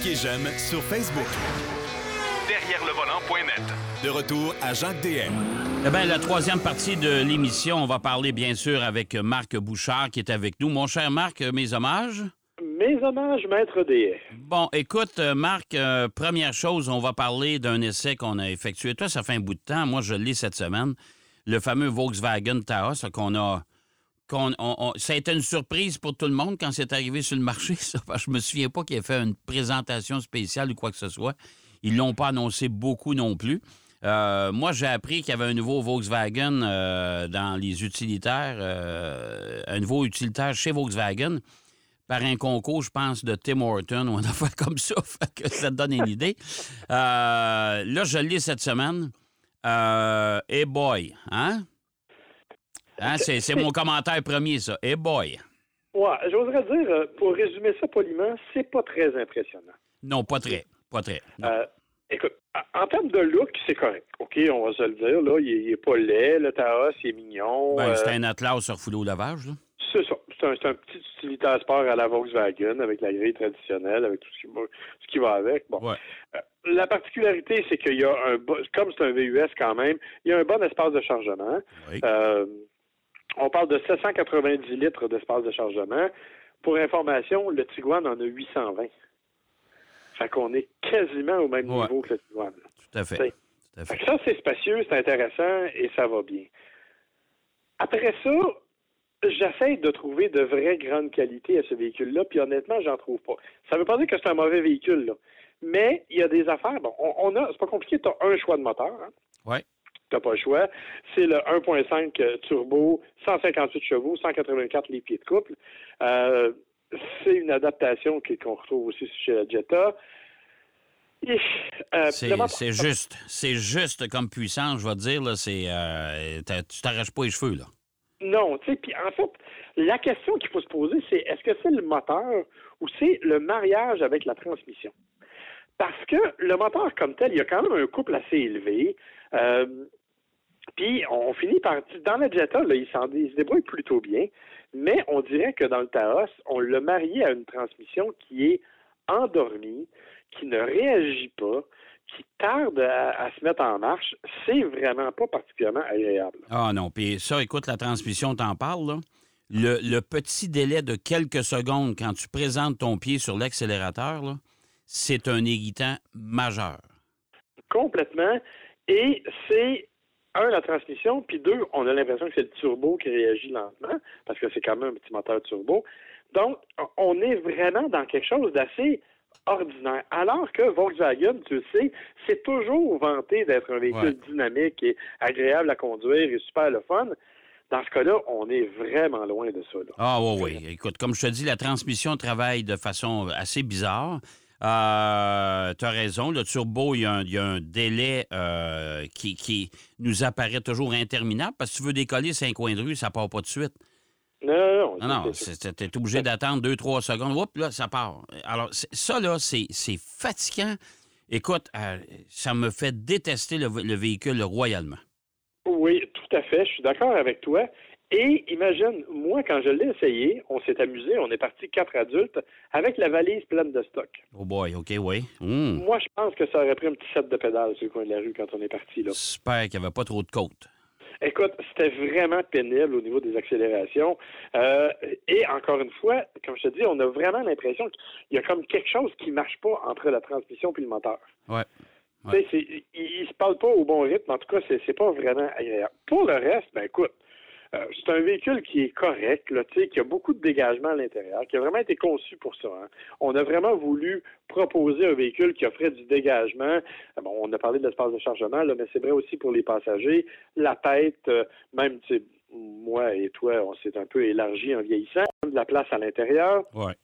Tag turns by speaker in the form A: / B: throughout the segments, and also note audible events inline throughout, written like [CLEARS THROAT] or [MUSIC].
A: Cliquez j'aime sur Facebook.
B: Derrière le volant.net.
A: De retour à Jacques DM.
C: Eh bien, la troisième partie de l'émission, on va parler bien sûr avec Marc Bouchard qui est avec nous. Mon cher Marc, mes hommages?
D: Mes hommages, maître des.
C: Bon, écoute, Marc, euh, première chose, on va parler d'un essai qu'on a effectué. Toi, ça fait un bout de temps. Moi, je l'ai cette semaine. Le fameux Volkswagen Taos qu'on a. ça a été une surprise pour tout le monde quand c'est arrivé sur le marché. [LAUGHS] Ça, Parce je me souviens pas qu'il ait fait une présentation spéciale ou quoi que ce soit. Ils l'ont pas annoncé beaucoup non plus. Euh, moi, j'ai appris qu'il y avait un nouveau Volkswagen euh, dans les utilitaires, euh, un nouveau utilitaire chez Volkswagen par un concours, je pense, de Tim Horton ou une [LAUGHS] affaire comme ça, que ça te donne une idée. Là, je l'ai cette semaine. Euh, hey boy, hein? Hein, c'est, mon commentaire premier, ça. Hey boy.
D: Ouais, j'oserais dire, euh, pour résumer ça poliment, c'est pas très impressionnant.
C: Non, pas très. Pas très.
D: Euh, écoute, en termes de look, c'est correct. OK, on va se le dire, là, il est, il est pas laid, le Taos, il est mignon.
C: Ben,
D: euh,
C: c'est un atlas sur foulée au lavage, là.
D: c'est ça. C'est un, petit utilitaire sport à la Volkswagen, avec la grille traditionnelle, avec tout ce qui va, ce qui va avec. Bon.
C: Ouais.
D: Euh, la particularité, c'est qu'il y a un, comme c'est un VUS quand même, il y a un bon espace de chargement.
C: Oui.
D: Euh, on parle de 790 litres d'espace de chargement. Pour information, le Tiguan en a 820. Fait qu'on est quasiment au même
C: Ouais.
D: niveau que le Tiguan.
C: Tout à fait.
D: c'est-
C: Tout à
D: Fait
C: fait.
D: que ça, c'est spacieux, c'est intéressant et ça va bien. Après ça, j'essaie de trouver de vraies grandes qualités à ce véhicule-là, puis honnêtement, j'en trouve pas. Ça veut pas dire que c'est un mauvais véhicule, là. Mais il y a des affaires. Bon, on, on a, c'est pas compliqué, tu as un choix de moteur. Hein?
C: Ouais.
D: T'as pas le choix. C'est le 1.5 euh, turbo, 158 chevaux, 184 les pieds de couple. Euh, c'est une adaptation qu'on retrouve aussi chez la Jetta. Et, euh,
C: C'est, juste. C'est juste comme puissance, je vais te dire, là. C'est, euh, tu t'arraches pas les cheveux, là.
D: Non, tu sais, puis en fait, la question qu'il faut se poser, c'est est-ce que c'est le moteur ou c'est le mariage avec la transmission? Parce que le moteur comme tel, il y a quand même un couple assez élevé. Euh, puis on finit par... Dans la Jetta, là, il, se débrouille plutôt bien, mais on dirait que dans le Taos, on l'a marié à une transmission qui est endormie, qui ne réagit pas, qui tarde à, à se mettre en marche. C'est vraiment pas particulièrement agréable.
C: Ah non, puis ça, écoute, la transmission, t'en parles, là. Le, le petit délai de quelques secondes quand tu présentes ton pied sur l'accélérateur, là, c'est un irritant majeur.
D: Complètement. Et c'est, un, la transmission, puis deux, on a l'impression que c'est le turbo qui réagit lentement, parce que c'est quand même un petit moteur turbo. Donc, on est vraiment dans quelque chose d'assez ordinaire. Alors que Volkswagen, tu le sais, c'est toujours vanté d'être un véhicule
C: Ouais.
D: dynamique et agréable à conduire et super le fun. Dans ce cas-là, on est vraiment loin de ça. Là.
C: Ah oui, oui. Écoute, comme je te dis, la transmission travaille de façon assez bizarre. Euh, tu as raison, le turbo, il y a un, il y a un délai euh, qui, qui nous apparaît toujours interminable parce que tu veux décoller cinq coins de rue, ça part pas de suite.
D: Non, non,
C: Non, non, tu es obligé d'attendre deux, trois secondes. Oups, là, ça part. Alors, c'est- ça, là, c'est c'est fatigant. Écoute, euh, ça me fait détester le, le véhicule royalement.
D: Oui, tout à fait. Je suis d'accord avec toi. Et imagine, moi, quand je l'ai essayé, on s'est amusé, on est parti quatre adultes avec la valise pleine de stock.
C: Oh boy, OK, oui. Hum.
D: Moi, je pense que ça aurait pris un petit set de pédales sur le coin de la rue quand on est parti. Là.
C: J'espère qu'il n'y avait pas trop de côtes.
D: Écoute, c'était vraiment pénible au niveau des accélérations. Euh, et encore une fois, comme je te dis, on a vraiment l'impression qu'il y a comme quelque chose qui marche pas entre la transmission et le moteur.
C: Ouais.
D: C'est- ils, ils se parlent pas au bon rythme. En tout cas, c'est, c'est pas vraiment agréable. Pour le reste, ben écoute, euh, c'est un véhicule qui est correct, là, qui a beaucoup de dégagement à l'intérieur, qui a vraiment été conçu pour ça. hein. On a vraiment voulu proposer un véhicule qui offrait du dégagement. Euh, Bon, on a parlé de l'espace de chargement, là, mais c'est vrai aussi pour les passagers. La tête, euh, même, moi et toi, on s'est un peu élargi en vieillissant. De la place à l'intérieur.
C: Ouais.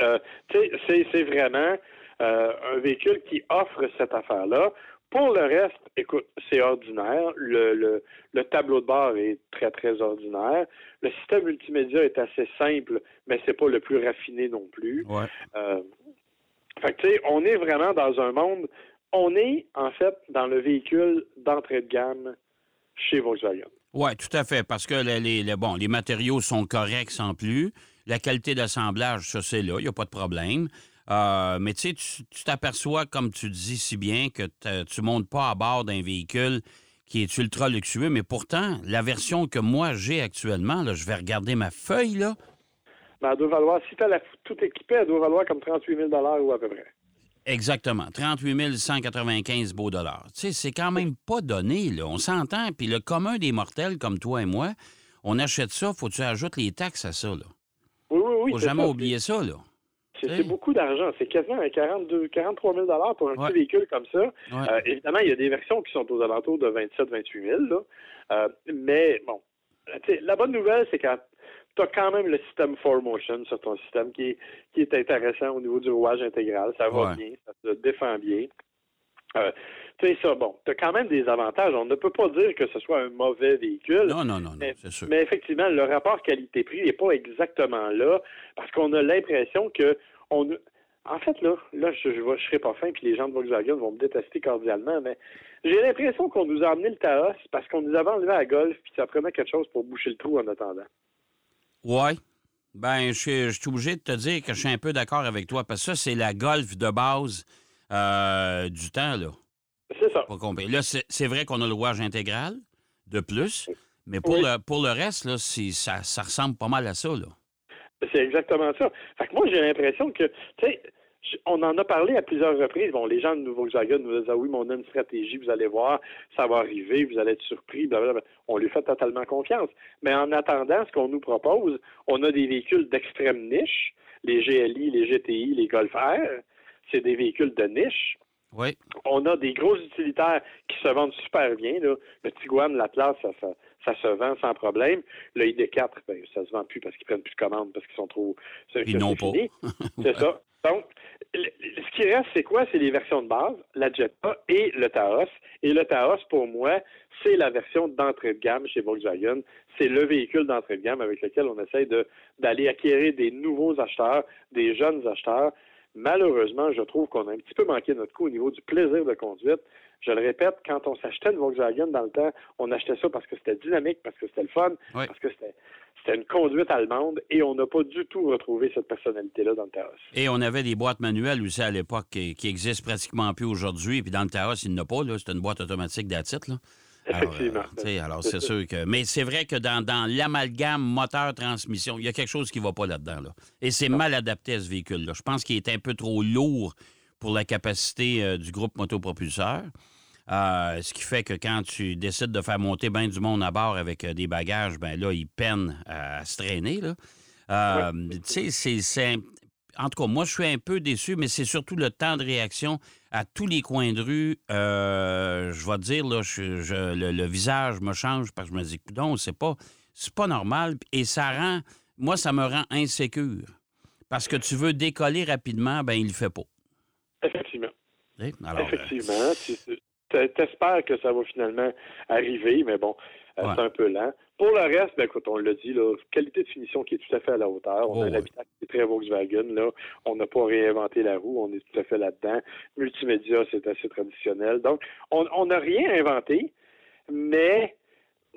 D: Euh, c'est, vraiment un véhicule qui offre cette affaire-là. Pour le reste, écoute, c'est ordinaire. Le, le, le tableau de bord est très, très ordinaire. Le système multimédia est assez simple, mais c'est pas le plus raffiné non plus.
C: Ouais.
D: Euh, fait que, tu sais, on est vraiment dans un monde. On est, en fait, dans le véhicule d'entrée de gamme chez Volkswagen.
C: Oui, tout à fait, parce que les, les- les- bon, les matériaux sont corrects sans plus. La qualité d'assemblage, ça, c'est là, il n'y a pas de problème. Euh, mais tu sais, tu- t'aperçois, comme tu dis si bien, que tu montes pas à bord d'un véhicule qui est ultra luxueux, mais pourtant, la version que moi j'ai actuellement, là, je vais regarder ma feuille, là,
D: Ben, elle doit valoir, si tu as tout équipé, elle doit valoir comme 38 000 ou à peu près.
C: Exactement. 38 195 beaux dollars. Tu sais, c'est quand même pas donné, là. On s'entend. Puis le commun des mortels, comme toi et moi, on achète ça, faut que tu ajoutes les taxes à ça, là.
D: Oui, oui, oui.
C: Faut jamais
D: ça.
C: oublier ça, là.
D: C'est
C: Hey.
D: beaucoup d'argent. C'est quasiment un 42, 43 000 pour un
C: Ouais.
D: petit véhicule comme ça.
C: Ouais.
D: Euh, évidemment, il y a des versions qui sont aux alentours de 27 28 000. Là. Euh, mais bon, sais, la bonne nouvelle, c'est que tu as quand même le système 4Motion sur ton système qui est, qui est intéressant au niveau du rouage intégral. Ça va
C: Ouais.
D: bien, ça se défend bien. Euh, tu sais, ça, bon, tu as quand même des avantages. On ne peut pas dire que ce soit un mauvais véhicule.
C: Non, non, non, non,
D: Mais,
C: sûr.
D: mais effectivement, le rapport qualité-prix n'est pas exactement là parce qu'on a l'impression que on en fait là, là je je serai pas fin puis les gens de Volkswagen vont me détester cordialement, mais j'ai l'impression qu'on nous a amené le Taos parce qu'on nous avait enlevé à Golf puis ça prenait quelque chose pour boucher le trou en attendant.
C: Ouais. Ben, je suis- obligé de te dire que je suis un peu d'accord avec toi, parce que ça, c'est la golf de base euh, du temps, là.
D: C'est ça.
C: Pas compris. Là, c'est vrai qu'on a le rouage intégral, de plus, mais pour,
D: Oui.
C: le, pour le reste, là, ça, ça ressemble pas mal à ça, là.
D: C'est exactement ça. Fait que moi, j'ai l'impression que, tu sais, on en a parlé à plusieurs reprises. Bon, les gens de Volkswagen nous disent, ah oui, mais on a une stratégie, vous allez voir, ça va arriver, vous allez être surpris, blablabla. On lui fait totalement confiance. Mais en attendant, ce qu'on nous propose, on a des véhicules d'extrême niche, les GLI, les GTI, les Golf R. C'est des véhicules de niche.
C: Oui.
D: On a des gros utilitaires qui se vendent super bien. Là. Le Tiguan, l'Atlas, ça, ça, ça se vend sans problème. Le ID4, ben, ça se vend plus parce qu'ils prennent plus de commandes, parce qu'ils sont trop...
C: Ils n'ont pas. [LAUGHS]
D: C'est ça. Donc, ce qui reste, c'est quoi? C'est les versions de base, la Jetta et le Taos. Et le Taos, pour moi, c'est la version d'entrée de gamme chez Volkswagen. C'est le véhicule d'entrée de gamme avec lequel on essaye de- d'aller acquérir des nouveaux acheteurs, des jeunes acheteurs. Malheureusement, je trouve qu'on a un petit peu manqué notre coup au niveau du plaisir de conduite. Je le répète, quand on s'achetait une Volkswagen dans le temps, on achetait ça parce que c'était dynamique, parce que c'était le fun,
C: Oui.
D: parce que c'était c'était une conduite allemande et on n'a pas du tout retrouvé cette personnalité-là dans le Taos.
C: Et on avait des boîtes manuelles aussi à l'époque qui, qui existent pratiquement plus aujourd'hui. Puis dans le Taos, il n'y en a pas. C'est une boîte automatique d'attitude, là.
D: Effectivement.
C: euh, alors
D: C'est
C: sûr que. Mais c'est vrai que dans, dans l'amalgame moteur-transmission, il y a quelque chose qui ne va pas là-dedans. Là. Et c'est mal adapté à ce véhicule-là. Je pense qu'il est un peu trop lourd pour la capacité euh, du groupe motopropulseur. Euh, ce qui fait que quand tu décides de faire monter bien du monde à bord avec euh, des bagages, ben là, ils peinent à, se traîner. Là. Tu sais, c'est- En tout cas, moi, je suis un peu déçu, mais c'est surtout le temps de réaction à tous les coins de rue. Je vais te dire, là, je- je- le, le visage me change parce que je me dis, non, c'est pas, c'est pas normal. Et ça rend. Moi, ça me rend insécure. Parce que tu veux décoller rapidement, ben il le fait pas.
D: Effectivement.
C: Alors, euh,
D: Effectivement. Tu- tu- T'espères que ça va finalement arriver, mais bon, euh,
C: Ouais.
D: c'est un peu lent. Pour le reste, ben écoute, on l'a dit, là, qualité de finition qui est tout à fait à la hauteur. On
C: Oh,
D: a
C: ouais.
D: un habitacle qui est très Volkswagen, là. On n'a pas réinventé la roue, on est tout à fait là-dedans. Multimédia, c'est assez traditionnel. Donc, on n'a rien inventé, mais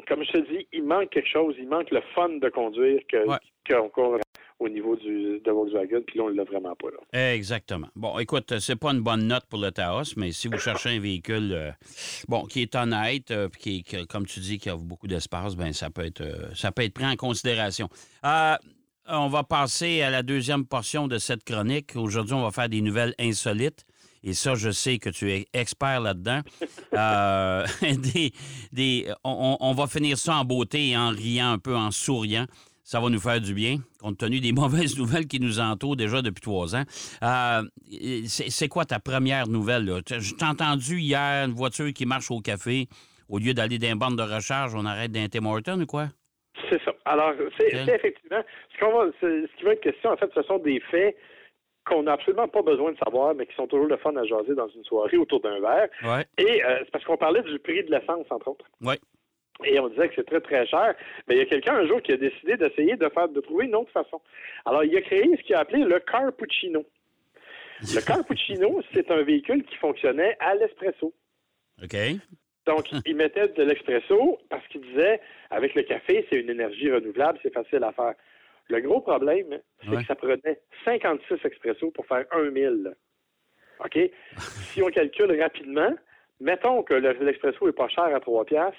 D: comme je te dis, il manque quelque chose, il manque le fun de conduire que
C: Ouais.
D: qu'on a au niveau du, de Volkswagen, puis là, on l'a vraiment pas là.
C: Exactement. Bon, écoute, c'est pas une bonne note pour le Taos, mais si vous cherchez un véhicule euh, bon, qui est honnête, euh, puis qui, est- qui- comme tu dis, qui a beaucoup d'espace, ben ça peut être euh, ça peut être pris en considération. Euh, on va passer à la deuxième portion de cette chronique. Aujourd'hui, on va faire des nouvelles insolites. Et ça, je sais que tu es expert là-dedans. [LAUGHS] Euh, [LAUGHS] des, des, on, on- on va finir ça en beauté et en riant un peu, en souriant. Ça va nous faire du bien, compte tenu des [LAUGHS] mauvaises nouvelles qui nous entourent déjà depuis trois ans. Euh, c'est quoi ta première nouvelle? Là? Je t'ai entendu hier une voiture qui marche au café. Au lieu d'aller une borne de recharge, on arrête d'un Tim Hortons ou quoi?
D: C'est ça. Alors, c'est effectivement ce, qu'on va, ce qui va être question, en fait, ce sont des faits qu'on n'a absolument pas besoin de savoir, mais qui sont toujours le fun à jaser dans une soirée autour d'un verre.
C: Ouais.
D: Et euh, c'est parce qu'on parlait du prix de l'essence, entre autres.
C: Oui.
D: Et on disait que c'est très, très cher. Mais il y a quelqu'un un jour qui a décidé d'essayer de faire de trouver une autre façon. Alors, il a créé ce qu'il a appelé le Carpuccino. Le Carpuccino, [LAUGHS] c'est un véhicule qui fonctionnait à l'espresso.
C: OK.
D: Donc, [LAUGHS] il mettait de l'expresso parce qu'il disait, avec le café, c'est une énergie renouvelable, c'est facile à faire. Le gros problème, c'est
C: Ouais.
D: que ça prenait 56 expressos pour faire un 1000. OK? [LAUGHS] si on calcule rapidement, mettons que le- l'expresso est pas cher à 3 piastres,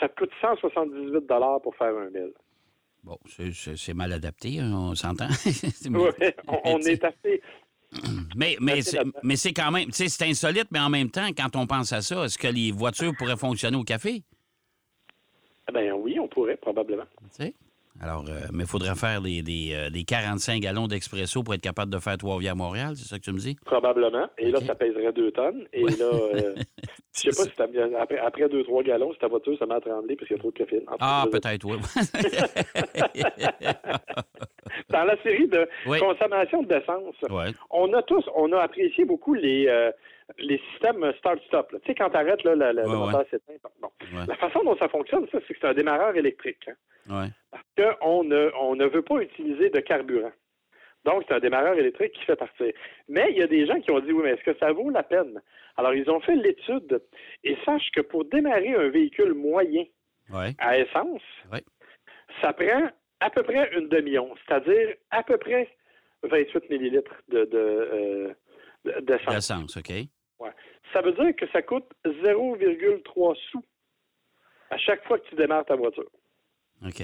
D: ça te coûte 178 pour faire un 1000.
C: Bon, c'est- mal adapté, hein, on s'entend. [LAUGHS]
D: Ouais, on, on est assez... [CLEARS THROAT]
C: Mais, mais, mais c'est quand même, tu sais, c'est insolite, mais en même temps, quand on pense à ça, est-ce que les voitures pourraient fonctionner au café?
D: Ben oui, on pourrait, probablement.
C: Tu sais? Alors, euh, mais il faudrait faire des, des, euh, des 45 gallons d'expresso pour être capable de faire Trois-Rivières-Montréal, c'est ça que tu me dis?
D: Probablement. Et là, ça pèserait 2 tonnes. Et là, euh, [LAUGHS] je sais pas si t'as bien- après, après 2-3 gallons, si ta voiture, ça m'a tremblé parce qu'il y a trop de caféine. En
C: Ah, peut-être, oui. [LAUGHS] [LAUGHS]
D: Dans la série de
C: Oui.
D: consommation d'essence,
C: ouais.
D: on a tous, on a apprécié beaucoup les, euh, les systèmes start-stop. Tu sais, quand tu arrêtes, là,
C: Ouais,
D: le moteur s'éteint. Bon.
C: Ouais.
D: La façon dont ça fonctionne, ça, c'est que c'est un démarreur électrique. hein. Parce qu'on ne, on ne veut pas utiliser de carburant. Donc, c'est un démarreur électrique qui fait partir. Mais il y a des gens qui ont dit, oui, mais est-ce que ça vaut la peine? Alors, ils ont fait l'étude et sachent que pour démarrer un véhicule moyen à essence, ça prend à peu près une demi-once, c'est-à-dire à peu près 28 millilitres de, de, euh, de- d'essence.
C: L'essence, OK.
D: Ouais. Ça veut dire que ça coûte 0,3 sous à chaque fois que tu démarres ta voiture,
C: OK.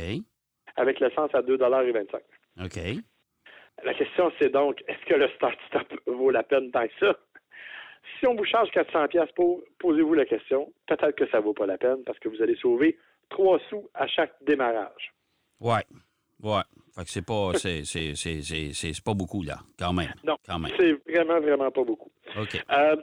D: avec l'essence à 2,25
C: OK.
D: La question, c'est donc, est-ce que le start-stop vaut la peine tant que ça? Si on vous charge 400 pièces pour, posez-vous la question. Peut-être que ça vaut pas la peine parce que vous allez sauver 3 sous à chaque démarrage.
C: Ouais. Ouais. Fait que c'est pas, c'est, [LAUGHS] c'est, c'est, c'est, c'est- c'est pas beaucoup, là, quand même.
D: Non,
C: Quand même.
D: c'est vraiment, vraiment pas beaucoup.
C: OK.
D: Euh,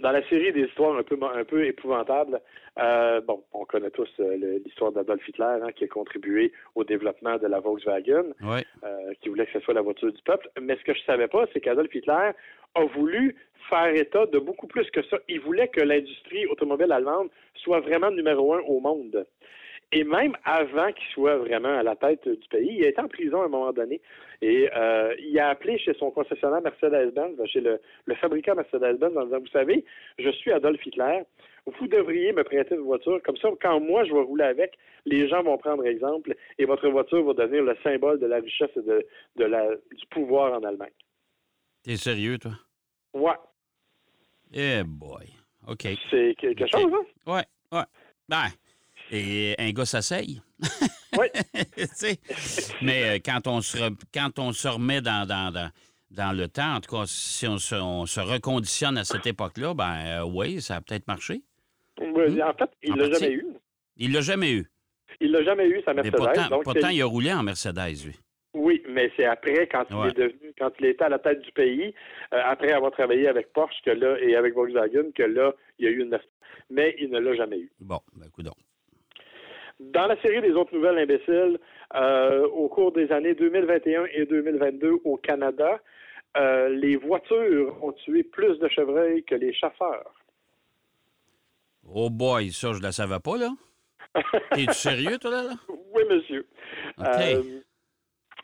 D: dans la série des histoires un peu, un peu épouvantables, euh, bon, on connaît tous euh, l'histoire d'Adolf Hitler hein, qui a contribué au développement de la Volkswagen,
C: Ouais.
D: euh, qui voulait que ce soit la voiture du peuple. Mais ce que je savais pas, c'est qu'Adolf Hitler a voulu faire état de beaucoup plus que ça. Il voulait que l'industrie automobile allemande soit vraiment numéro un au monde. Et même avant qu'il soit vraiment à la tête du pays, il a été en prison à un moment donné. Et euh, il a appelé chez son concessionnaire Mercedes-Benz, chez le, le fabricant Mercedes-Benz, en disant, vous savez, je suis Adolf Hitler, vous devriez me prêter une voiture. Comme ça, quand moi, je vais rouler avec, les gens vont prendre exemple et votre voiture va devenir le symbole de la richesse et de, de la, du pouvoir en Allemagne.
C: T'es sérieux, toi?
D: Ouais,
C: Eh boy. OK.
D: c'est quelque chose, hein?
C: Ouais. Ouais. Ben, et un gars s'essaye.
D: Oui. [LAUGHS]
C: Mais euh, quand on se, re- quand on se remet dans, dans, dans, dans le temps, en tout cas, si on se, on se reconditionne à cette époque-là, ben euh, oui, ça a peut-être marché.
D: Ouais, En fait, il
C: En
D: l'a
C: partie.
D: jamais eu.
C: Il l'a jamais eu.
D: Il l'a jamais eu, sa
C: Mais
D: Mercedes.
C: pourtant,
D: donc
C: pourtant
D: c'est-
C: il a roulé en Mercedes, lui.
D: Oui, mais c'est après, quand il est devenu, quand il était à la tête du pays, euh, après avoir travaillé avec Porsche que là, et avec Volkswagen, que là, il y a eu une Mercedes. Mais il ne l'a jamais eu.
C: Bon, ben, coudonc.
D: Dans la série des autres nouvelles imbéciles, euh, au cours des années 2021 et 2022 au Canada, euh, les voitures ont tué plus de chevreuils que les chasseurs.
C: Oh boy, ça, je la savais pas, là. [LAUGHS] Es-tu sérieux, toi, là? là?
D: Oui, monsieur. Euh,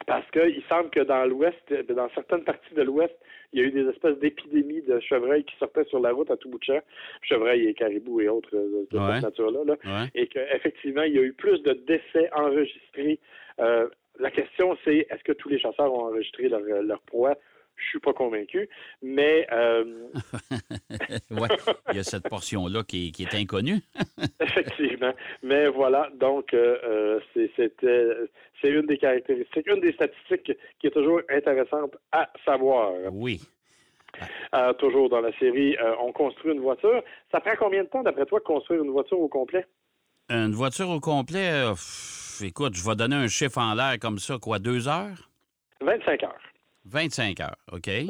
D: parce qu'il semble que dans l'Ouest, dans certaines parties de l'Ouest, il y a eu des espèces d'épidémies de chevreuils qui sortaient sur la route à tout bout de champ, chevreuils et caribous et autres euh, de
C: Ouais.
D: cette nature-là, là.
C: Ouais.
D: et qu'effectivement, il y a eu plus de décès enregistrés. Euh, la question, c'est est-ce que tous les chasseurs ont enregistré leur, leur proie? Je suis pas convaincu, mais euh, [LAUGHS]
C: ouais. Il y a cette portion-là qui, qui est inconnue. [LAUGHS]
D: effectivement. Mais voilà, donc euh, euh, c'est- c'était c'est une des caractéristiques, une des statistiques qui est toujours intéressante à savoir.
C: Oui.
D: Euh, toujours dans la série, on construit une voiture. Ça prend combien de temps, d'après toi, de construire une voiture au complet?
C: Une voiture au complet, pff, écoute, je vais donner un chiffre en l'air comme ça, quoi, deux heures?
D: 25 heures.
C: 25 heures, OK?
D: Ouais.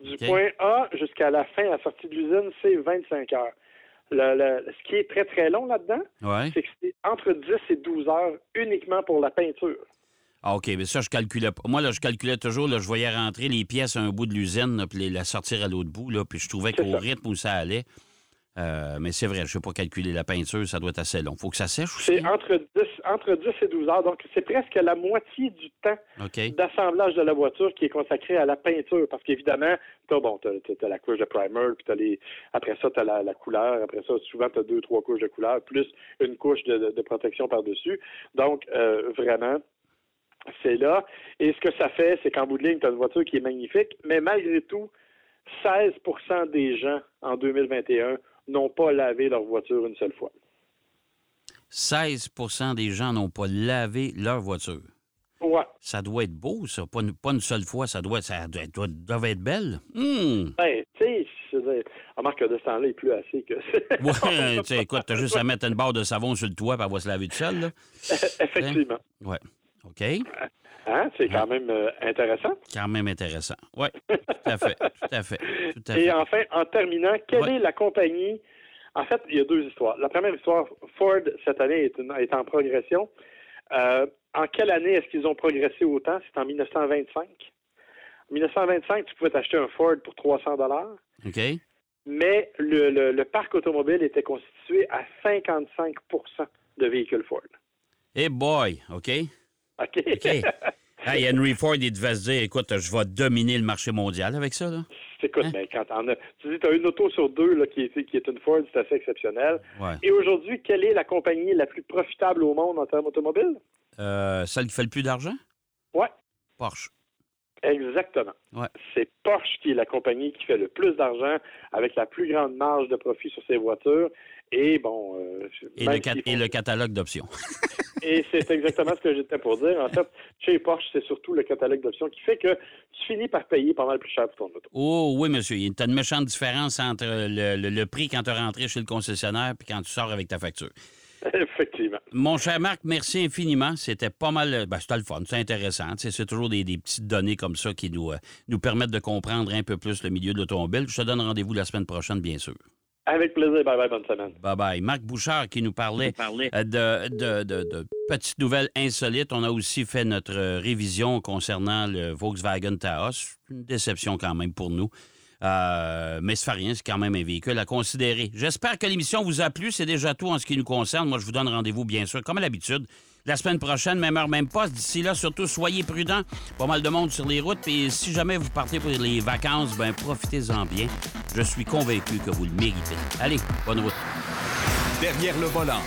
D: Du point A jusqu'à la fin, à la sortie de l'usine, c'est 25 heures. Le- le- ce qui est très, très long là-dedans,
C: Ouais.
D: c'est que c'est entre 10 et 12 heures uniquement pour la peinture.
C: Ah, OK, mais ça, je calculais pas. Moi, là, je calculais toujours, là, je voyais rentrer les pièces à un bout de l'usine, puis les- la sortir à l'autre bout, là, puis je trouvais qu'au rythme où ça allait, euh, mais c'est vrai, je ne sais pas calculer la peinture, ça doit être assez long. faut que ça sèche aussi.
D: C'est entre 10, entre 10 et 12 heures. Donc, c'est presque la moitié du temps d'assemblage de la voiture qui est consacré à la peinture. Parce qu'évidemment, tu as, bon, t'as la couche de primer, puis t'as les, après ça, tu as la, la couleur. Après ça, souvent, tu as deux, trois couches de couleur, plus une couche de, de- de protection par-dessus. Donc, euh, vraiment, c'est là. Et ce que ça fait, c'est qu'en bout de ligne, tu as une voiture qui est magnifique, mais malgré tout, 16% des gens en 2021 n'ont pas lavé leur voiture une seule fois.
C: 16% des gens n'ont pas lavé leur voiture.
D: Ouais.
C: Ça doit être beau, ça. Pas une, pas une seule fois. Ça doit, ça doit, doit- doit être belle. Hum.
D: Ben, tu sais, je veux remarque que de ce temps-là, il pleut assez que. [LAUGHS]
C: Ouais, tu sais, écoute, t'as juste à mettre une barre de savon sur le toit pour elle va se laver tout seul, là. [LAUGHS]
D: Effectivement.
C: Ouais. OK?
D: Hein? C'est quand même euh, intéressant.
C: Quand même intéressant. Oui, tout à fait. Tout à fait. Tout à fait.
D: Et enfin, en terminant, quelle
C: Ouais.
D: est la compagnie? En fait, il y a deux histoires. La première histoire, Ford, cette année, est, une- est en progression. Euh, en quelle année est-ce qu'ils ont progressé autant? C'est en 1925. En 1925, tu pouvais t'acheter un Ford pour 300 dollars,
C: OK.
D: mais le, le- le parc automobile était constitué à 55% de véhicules Ford.
C: Hey boy, OK?
D: OK?
C: Hey, Henry Ford, il devait se dire, écoute, je vais dominer le marché mondial avec ça, là.
D: Écoute,
C: Hein?
D: ben, quand t'en as, tu dis, tu as une auto sur deux là, qui, est, qui est une Ford, c'est assez exceptionnel.
C: Ouais.
D: Et aujourd'hui, quelle est la compagnie la plus profitable au monde en termes automobiles?
C: Euh, celle qui fait le plus d'argent?
D: Ouais,
C: Porsche.
D: exactement.
C: Ouais.
D: C'est Porsche qui est la compagnie qui fait le plus d'argent avec la plus grande marge de profit sur ses voitures. Et bon, euh,
C: Et, le, cat-
D: s'ils
C: et
D: font-
C: le catalogue d'options. [LAUGHS]
D: et c'est exactement ce que j'étais pour dire. En fait, chez Porsche, c'est surtout le catalogue d'options qui fait que tu finis par payer pas mal plus cher pour ton auto.
C: Oh oui, monsieur. Il y a une méchante différence entre le, le- le prix quand tu es rentré chez le concessionnaire et quand tu sors avec ta facture. [LAUGHS]
D: Effectivement.
C: Mon cher Marc, merci infiniment. C'était pas mal. Ben, c'était le fun, c'est intéressant. C'est toujours des, des petites données comme ça qui nous, euh, nous permettent de comprendre un peu plus le milieu de l'automobile. Je te donne rendez-vous la semaine prochaine, bien sûr.
D: Avec plaisir. Bye bye, bonne semaine.
C: Bye bye. Marc Bouchard qui nous parlait euh, de, de- de- de petites nouvelles insolites. On a aussi fait notre euh, révision concernant le Volkswagen Taos. Une déception quand même pour nous. Euh, mais ça fait rien, c'est quand même un véhicule à considérer. J'espère que l'émission vous a plu. C'est déjà tout en ce qui nous concerne. Moi, je vous donne rendez-vous, bien sûr, comme à l'habitude, la semaine prochaine, même heure, même poste. D'ici là, surtout, soyez prudents. Pas mal de monde sur les routes. Et si jamais vous partez pour les vacances, ben profitez-en bien. Je suis convaincu que vous le méritez. Allez, bonne route.
A: Derrière le volant.